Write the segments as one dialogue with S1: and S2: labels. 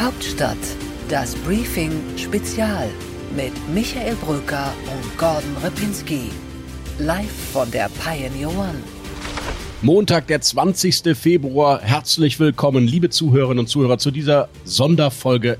S1: Hauptstadt, das Briefing Spezial mit Michael Brücker und Gordon Ripinski. Live von der Pioneer One.
S2: Montag, der 20. Februar. Herzlich willkommen, liebe Zuhörerinnen und Zuhörer, zu dieser Sonderfolge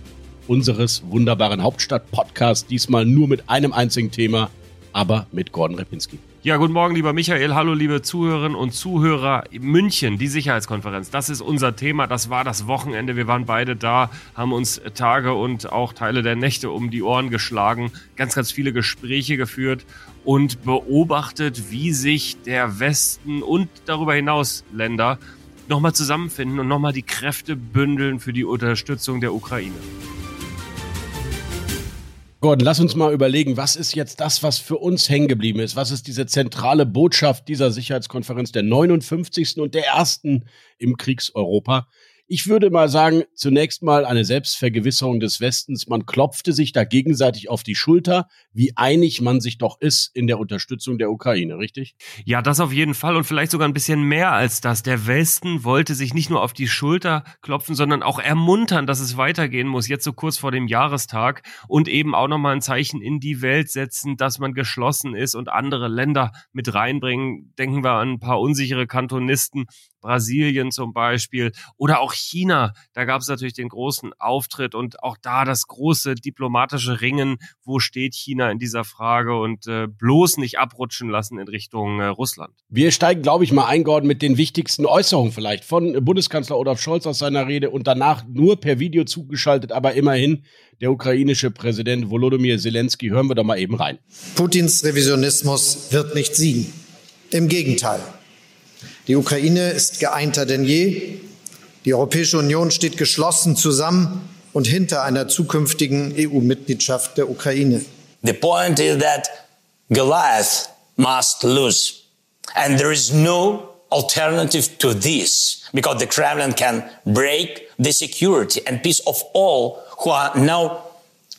S2: unseres wunderbaren Hauptstadt-Podcasts. Diesmal nur mit einem einzigen Thema, aber mit Gordon Repinski.
S3: Ja, guten Morgen, lieber Michael. Hallo, liebe Zuhörerinnen und Zuhörer. München, die Sicherheitskonferenz, das ist unser Thema. Das war das Wochenende. Wir waren beide da, haben uns Tage und auch Teile der Nächte um die Ohren geschlagen, ganz, ganz viele Gespräche geführt und beobachtet, wie sich der Westen und darüber hinaus Länder nochmal zusammenfinden und nochmal die Kräfte bündeln für die Unterstützung der Ukraine.
S2: Gordon, lass uns mal überlegen, was ist jetzt das, was für uns hängen geblieben ist? Was ist diese zentrale Botschaft dieser Sicherheitskonferenz der 59. und der ersten im Kriegseuropa? Ich würde mal sagen, zunächst mal eine Selbstvergewisserung des Westens. Man klopfte sich da gegenseitig auf die Schulter, wie einig man sich doch ist in der Unterstützung der Ukraine, richtig?
S3: Ja, das auf jeden Fall und vielleicht sogar ein bisschen mehr als das. Der Westen wollte sich nicht nur auf die Schulter klopfen, sondern auch ermuntern, dass es weitergehen muss, jetzt so kurz vor dem Jahrestag und eben auch nochmal ein Zeichen in die Welt setzen, dass man geschlossen ist und andere Länder mit reinbringen. Denken wir an ein paar unsichere Kantonisten, Brasilien zum Beispiel oder auch China. Da gab es natürlich den großen Auftritt und auch da das große diplomatische Ringen. Wo steht China in dieser Frage und äh, bloß nicht abrutschen lassen in Richtung äh, Russland?
S2: Wir steigen, glaube ich, mal ein, Gordon, mit den wichtigsten Äußerungen vielleicht von Bundeskanzler Olaf Scholz aus seiner Rede und danach nur per Video zugeschaltet, aber immerhin der ukrainische Präsident Volodymyr Zelensky. Hören wir doch mal eben rein.
S4: Putins Revisionismus wird nicht siegen. Im Gegenteil. Die Ukraine ist geeinter denn je. Die Europäische Union steht geschlossen zusammen und hinter einer zukünftigen EU-Mitgliedschaft der Ukraine.
S5: The point is that Goliath must lose. And there is no alternative to this because the Kremlin can break the security and peace of all who are now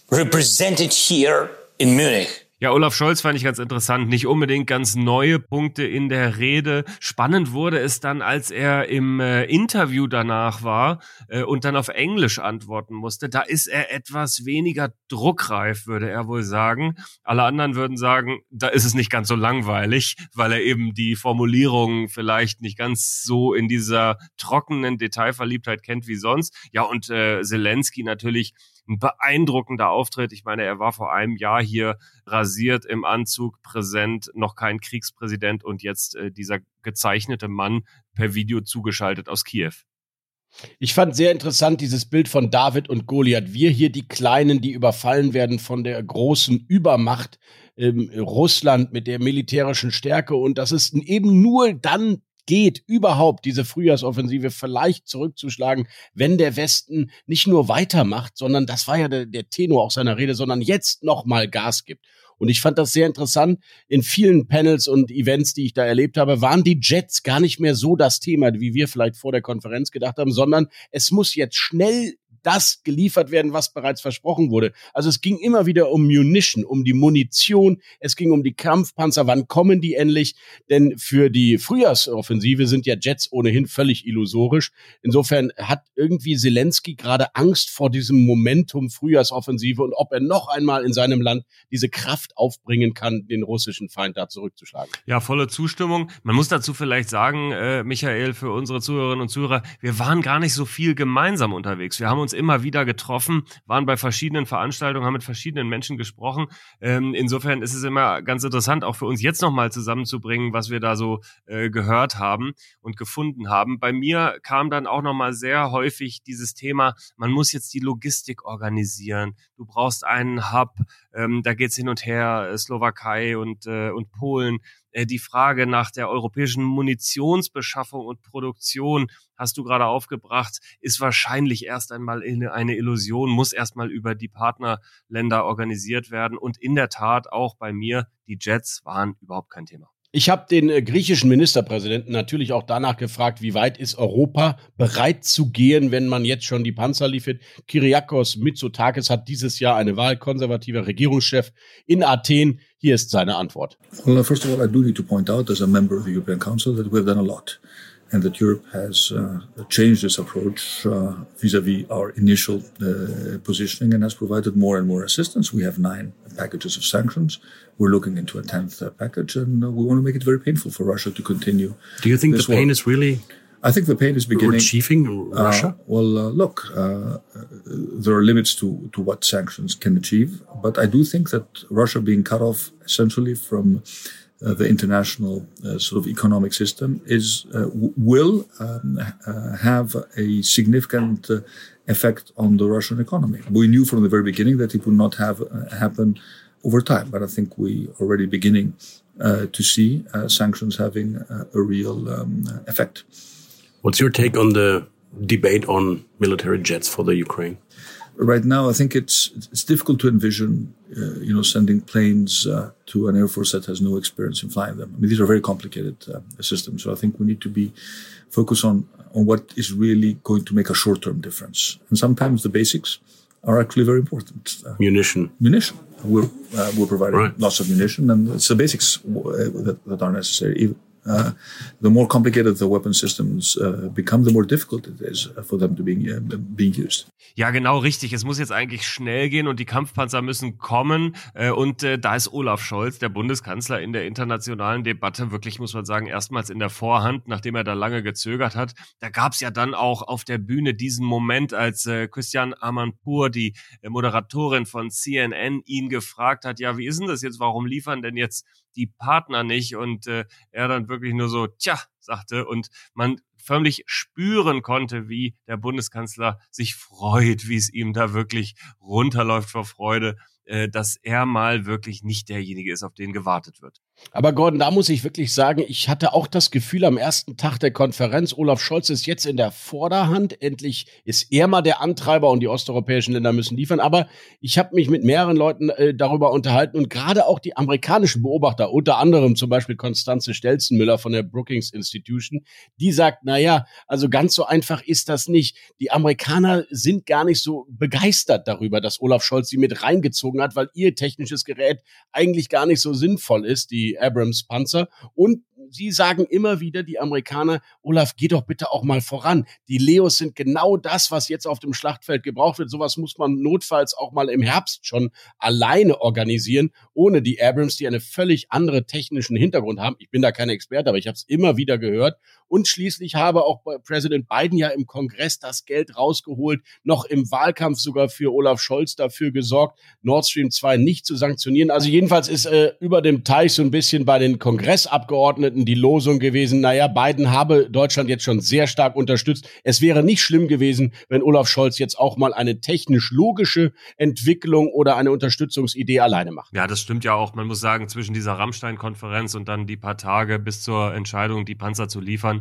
S5: represented here in Munich.
S3: Ja, Olaf Scholz fand ich ganz interessant. Nicht unbedingt ganz neue Punkte in der Rede. Spannend wurde es dann, als er im äh, Interview danach war äh, und dann auf Englisch antworten musste. Da ist er etwas weniger druckreif, würde er wohl sagen. Alle anderen würden sagen, da ist es nicht ganz so langweilig, weil er eben die Formulierungen vielleicht nicht ganz so in dieser trockenen Detailverliebtheit kennt wie sonst. Ja, und äh, Zelensky natürlich ein beeindruckender Auftritt. Ich meine, er war vor einem Jahr hier rasiert im Anzug, präsent, noch kein Kriegspräsident und jetzt äh, dieser gezeichnete Mann per Video zugeschaltet aus Kiew.
S2: Ich fand sehr interessant dieses Bild von David und Goliath. Wir hier die Kleinen, die überfallen werden von der großen Übermacht ähm, Russland mit der militärischen Stärke und das ist eben nur dann geht, überhaupt diese Frühjahrsoffensive vielleicht zurückzuschlagen, wenn der Westen nicht nur weitermacht, sondern das war ja der, der Tenor auch seiner Rede, sondern jetzt nochmal Gas gibt. Und ich fand das sehr interessant. In vielen Panels und Events, die ich da erlebt habe, waren die Jets gar nicht mehr so das Thema, wie wir vielleicht vor der Konferenz gedacht haben, sondern es muss jetzt schnell das geliefert werden, was bereits versprochen wurde. Also es ging immer wieder um Munition, um die Munition, es ging um die Kampfpanzer, wann kommen die endlich? Denn für die Frühjahrsoffensive sind ja Jets ohnehin völlig illusorisch. Insofern hat irgendwie Zelensky gerade Angst vor diesem Momentum Frühjahrsoffensive und ob er noch einmal in seinem Land diese Kraft aufbringen kann, den russischen Feind da zurückzuschlagen.
S3: Ja, volle Zustimmung. Man muss dazu vielleicht sagen, äh, Michael, für unsere Zuhörerinnen und Zuhörer, wir waren gar nicht so viel gemeinsam unterwegs. Wir haben uns uns immer wieder getroffen, waren bei verschiedenen Veranstaltungen, haben mit verschiedenen Menschen gesprochen. Ähm, insofern ist es immer ganz interessant, auch für uns jetzt nochmal zusammenzubringen, was wir da so äh, gehört haben und gefunden haben. Bei mir kam dann auch nochmal sehr häufig dieses Thema, man muss jetzt die Logistik organisieren. Du brauchst einen Hub, ähm, da geht's hin und her, äh, Slowakei und, äh, und Polen die Frage nach der europäischen Munitionsbeschaffung und Produktion hast du gerade aufgebracht, ist wahrscheinlich erst einmal eine Illusion, muss erstmal über die Partnerländer organisiert werden. Und in der Tat auch bei mir, die Jets waren überhaupt kein Thema.
S2: Ich habe den äh, griechischen Ministerpräsidenten natürlich auch danach gefragt, wie weit ist Europa bereit zu gehen, wenn man jetzt schon die Panzer liefert. Kyriakos Mitsotakis hat dieses Jahr eine Wahl, konservativer Regierungschef in Athen. Hier ist seine Antwort.
S6: Well, first of all, I do need to point out as a member of the European Council that we done a lot. And that Europe has uh, changed its approach uh, vis-à-vis our initial uh, positioning and has provided more and more assistance. We have nine packages of sanctions. We're looking into a tenth uh, package, and uh, we want to make it very painful for Russia to continue.
S7: Do you think the pain
S6: war.
S7: is really?
S6: I think the pain is beginning.
S7: Achieving Russia?
S6: well, look, there are limits to, to what sanctions can achieve, but I do think that Russia being cut off essentially from uh, the international uh, sort of economic system is uh, will um, have a significant effect on the Russian economy. We knew from the very beginning that it would not have happen over time, but I think we are already beginning to see sanctions having a real um, effect.
S7: What's your take on the debate on military jets for the Ukraine?
S6: Right now, I think it's it's difficult to envision, uh, you know, sending planes uh, to an air force that has no experience in flying them. I mean, these are very complicated uh, systems. So I think we need to be focused on on what is really going to make a short term difference. And sometimes the basics are actually very important.
S7: Uh, munition,
S6: munition. We're uh, we're providing right. lots of munition, and it's the basics uh, that, that are necessary. Uh, the more complicated the weapon systems uh, become, the more difficult it is for them to be uh, being used.
S3: Ja, genau richtig. Es muss jetzt eigentlich schnell gehen und die Kampfpanzer müssen kommen. Äh, und äh, da ist Olaf Scholz, der Bundeskanzler, in der internationalen Debatte wirklich, muss man sagen, erstmals in der Vorhand, nachdem er da lange gezögert hat. Da gab es ja dann auch auf der Bühne diesen Moment, als äh, Christian Amanpour, die Moderatorin von CNN, ihn gefragt hat, ja, wie ist denn das jetzt? Warum liefern denn jetzt die Partner nicht? Und er dann wirklich nur so, tja, sagte und man förmlich spüren konnte, wie der Bundeskanzler sich freut, wie es ihm da wirklich runterläuft vor Freude, äh, dass er mal wirklich nicht derjenige ist, auf den gewartet wird.
S2: Aber Gordon, da muss ich wirklich sagen, ich hatte auch das Gefühl am ersten Tag der Konferenz, Olaf Scholz ist jetzt in der Vorderhand. Endlich ist er mal der Antreiber und die osteuropäischen Länder müssen liefern. Aber ich habe mich mit mehreren Leuten äh, darüber unterhalten und gerade auch die amerikanischen Beobachter, unter anderem zum Beispiel Konstanze Stelzenmüller von der Brookings Institution, die sagt, na ja, also ganz so einfach ist das nicht. Die Amerikaner sind gar nicht so begeistert darüber, dass Olaf Scholz sie mit reingezogen hat, weil ihr technisches Gerät eigentlich gar nicht so sinnvoll ist. Die Abrams Panzer und sie sagen immer wieder, die Amerikaner, Olaf, geh doch bitte auch mal voran. Die Leos sind genau das, was jetzt auf dem Schlachtfeld gebraucht wird. Sowas muss man notfalls auch mal im Herbst schon alleine organisieren, ohne die Abrams, die eine völlig andere technischen Hintergrund haben. Ich bin da kein Experte, aber ich habe es immer wieder gehört. Und schließlich habe auch Präsident Biden ja im Kongress das Geld rausgeholt, noch im Wahlkampf sogar für Olaf Scholz dafür gesorgt, Nord Stream 2 nicht zu sanktionieren. Also jedenfalls ist äh, über dem Teich so ein bisschen bei den Kongressabgeordneten die Losung gewesen, naja, Biden habe Deutschland jetzt schon sehr stark unterstützt. Es wäre nicht schlimm gewesen, wenn Olaf Scholz jetzt auch mal eine technisch logische Entwicklung oder eine Unterstützungsidee alleine macht.
S3: Ja, das stimmt ja auch. Man muss sagen, zwischen dieser Rammstein-Konferenz und dann die paar Tage bis zur Entscheidung, die Panzer zu liefern,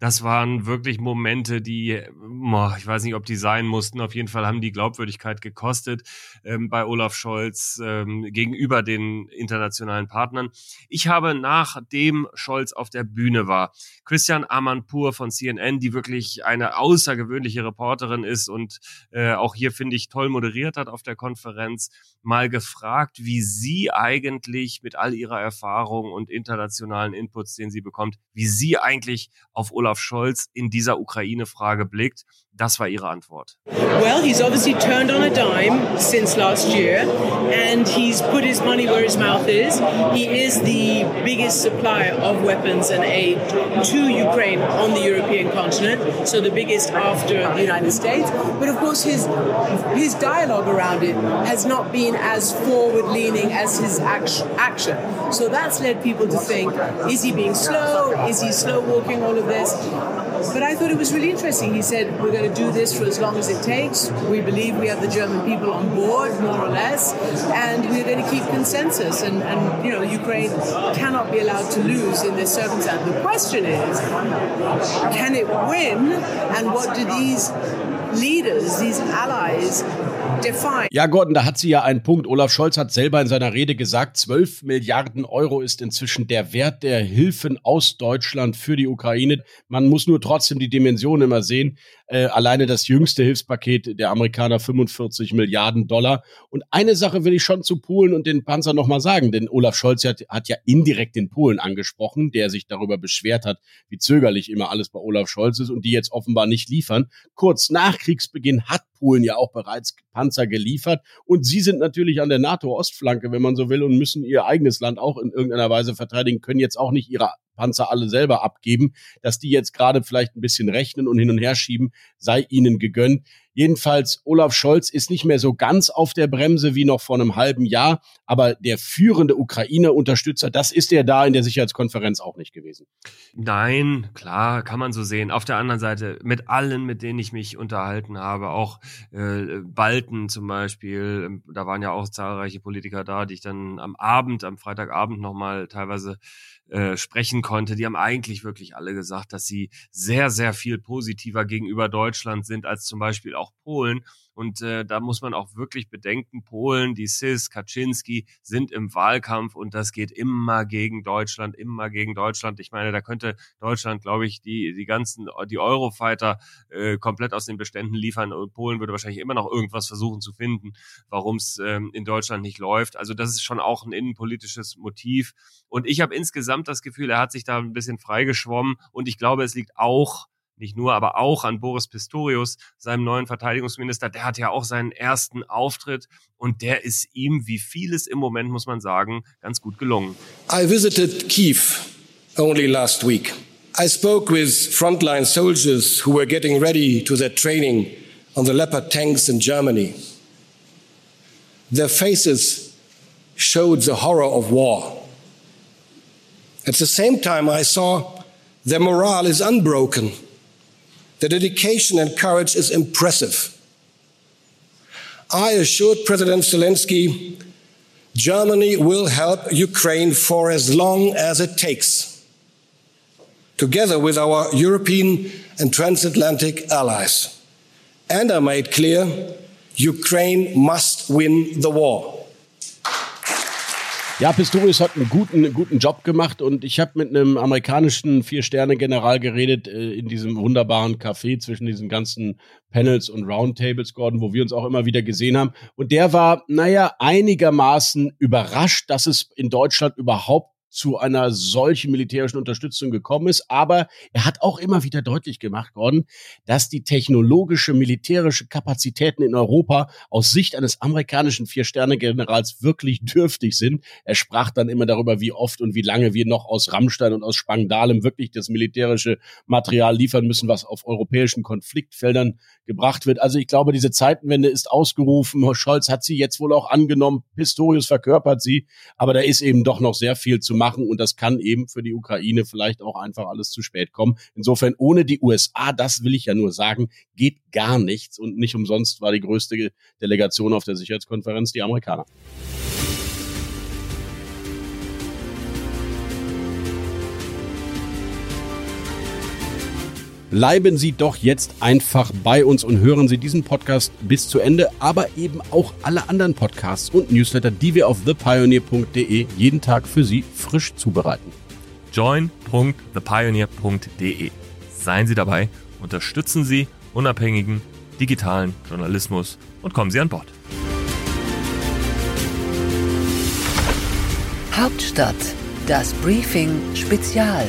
S3: das waren wirklich Momente, die, ich weiß nicht, ob die sein mussten. Auf jeden Fall haben die Glaubwürdigkeit gekostet ähm, bei Olaf Scholz ähm, gegenüber den internationalen Partnern. Ich habe nachdem Scholz auf der Bühne war, Christian Amanpour von CNN, die wirklich eine außergewöhnliche Reporterin ist und äh, auch hier finde ich toll moderiert hat auf der Konferenz, mal gefragt, wie sie eigentlich mit all ihrer Erfahrung und internationalen Inputs, den sie bekommt, wie sie eigentlich auf Olaf Olaf Scholz in dieser Ukraine-Frage blickt. Das war ihre Antwort.
S8: Well, he's obviously turned on a dime since last year and he's put his money where his mouth is. He is the biggest supplier of weapons and aid to Ukraine on the European continent, so the biggest after the United States. But of course, his his dialogue around it has not been as forward-leaning as his action. So that's led people to think: Is he being slow? Is he slow walking all of this? But I thought it was really interesting. He said, We're going to do this for as long as it takes. We believe we have the German people on board, more or less, and we're going to keep consensus. And, and you know, Ukraine cannot be allowed to lose in this circumstance. The question is, can it win? And what do these leaders, these allies,
S2: Ja, Gordon, da hat sie ja einen Punkt. Olaf Scholz hat selber in seiner Rede gesagt, 12 Milliarden Euro ist inzwischen der Wert der Hilfen aus Deutschland für die Ukraine. Man muss nur trotzdem die Dimension immer sehen. Äh, alleine das jüngste Hilfspaket der Amerikaner 45 Milliarden Dollar. Und eine Sache will ich schon zu Polen und den Panzer nochmal sagen, denn Olaf Scholz hat, hat ja indirekt den Polen angesprochen, der sich darüber beschwert hat, wie zögerlich immer alles bei Olaf Scholz ist und die jetzt offenbar nicht liefern. Kurz nach Kriegsbeginn hat Polen ja auch bereits Panzer geliefert und sie sind natürlich an der NATO-Ostflanke, wenn man so will, und müssen ihr eigenes Land auch in irgendeiner Weise verteidigen, können jetzt auch nicht ihre Panzer alle selber abgeben. Dass die jetzt gerade vielleicht ein bisschen rechnen und hin und her schieben, sei ihnen gegönnt. Jedenfalls, Olaf Scholz ist nicht mehr so ganz auf der Bremse wie noch vor einem halben Jahr, aber der führende Ukraine-Unterstützer, das ist er da in der Sicherheitskonferenz auch nicht gewesen.
S3: Nein, klar, kann man so sehen. Auf der anderen Seite, mit allen, mit denen ich mich unterhalten habe, auch äh, Balten zum Beispiel, ähm, da waren ja auch zahlreiche Politiker da, die ich dann am Abend, am Freitagabend nochmal teilweise äh, sprechen konnte, die haben eigentlich wirklich alle gesagt, dass sie sehr, sehr viel positiver gegenüber Deutschland sind als zum Beispiel auch Polen. Und äh, da muss man auch wirklich bedenken, Polen, die SIS, Kaczynski sind im Wahlkampf und das geht immer gegen Deutschland, immer gegen Deutschland. Ich meine, da könnte Deutschland, glaube ich, die, die ganzen, die Eurofighter äh, komplett aus den Beständen liefern und Polen würde wahrscheinlich immer noch irgendwas versuchen zu finden, warum es ähm, in Deutschland nicht läuft. Also das ist schon auch ein innenpolitisches Motiv. Und ich habe insgesamt das Gefühl, er hat sich da ein bisschen freigeschwommen und ich glaube, es liegt auch nicht nur, aber auch an Boris Pistorius, seinem neuen Verteidigungsminister. Der hat ja auch seinen ersten Auftritt und der ist ihm, wie vieles im Moment, muss man sagen, ganz gut gelungen.
S9: I visited Kiev only last week. I spoke with frontline soldiers who were getting ready to their training on the Leopard tanks in Germany. Their faces showed the horror of war. At the same time, I saw their morale is unbroken. The dedication and courage is impressive. I assured President Zelensky Germany will help Ukraine for as long as it takes, together with our European and transatlantic allies. And I made clear Ukraine must win the war.
S2: Ja, Pistorius hat einen guten, guten Job gemacht und ich habe mit einem amerikanischen Vier-Sterne-General geredet äh, in diesem wunderbaren Café zwischen diesen ganzen Panels und Roundtables, Gordon, wo wir uns auch immer wieder gesehen haben. Und der war, naja, einigermaßen überrascht, dass es in Deutschland überhaupt zu einer solchen militärischen Unterstützung gekommen ist. Aber er hat auch immer wieder deutlich gemacht, Gordon, dass die technologische, militärische Kapazitäten in Europa aus Sicht eines amerikanischen Vier-Sterne-Generals wirklich dürftig sind. Er sprach dann immer darüber, wie oft und wie lange wir noch aus Rammstein und aus Spangdalem wirklich das militärische Material liefern müssen, was auf europäischen Konfliktfeldern gebracht wird. Also ich glaube, diese Zeitenwende ist ausgerufen. Scholz hat sie jetzt wohl auch angenommen. Pistorius verkörpert sie. Aber da ist eben doch noch sehr viel zu machen und das kann eben für die Ukraine vielleicht auch einfach alles zu spät kommen. Insofern ohne die USA, das will ich ja nur sagen, geht gar nichts und nicht umsonst war die größte Delegation auf der Sicherheitskonferenz die Amerikaner. Bleiben Sie doch jetzt einfach bei uns und hören Sie diesen Podcast bis zu Ende, aber eben auch alle anderen Podcasts und Newsletter, die wir auf thepioneer.de jeden Tag für Sie frisch zubereiten.
S3: join.thepioneer.de Seien Sie dabei, unterstützen Sie unabhängigen digitalen Journalismus und kommen Sie an Bord.
S1: Hauptstadt, das Briefing Spezial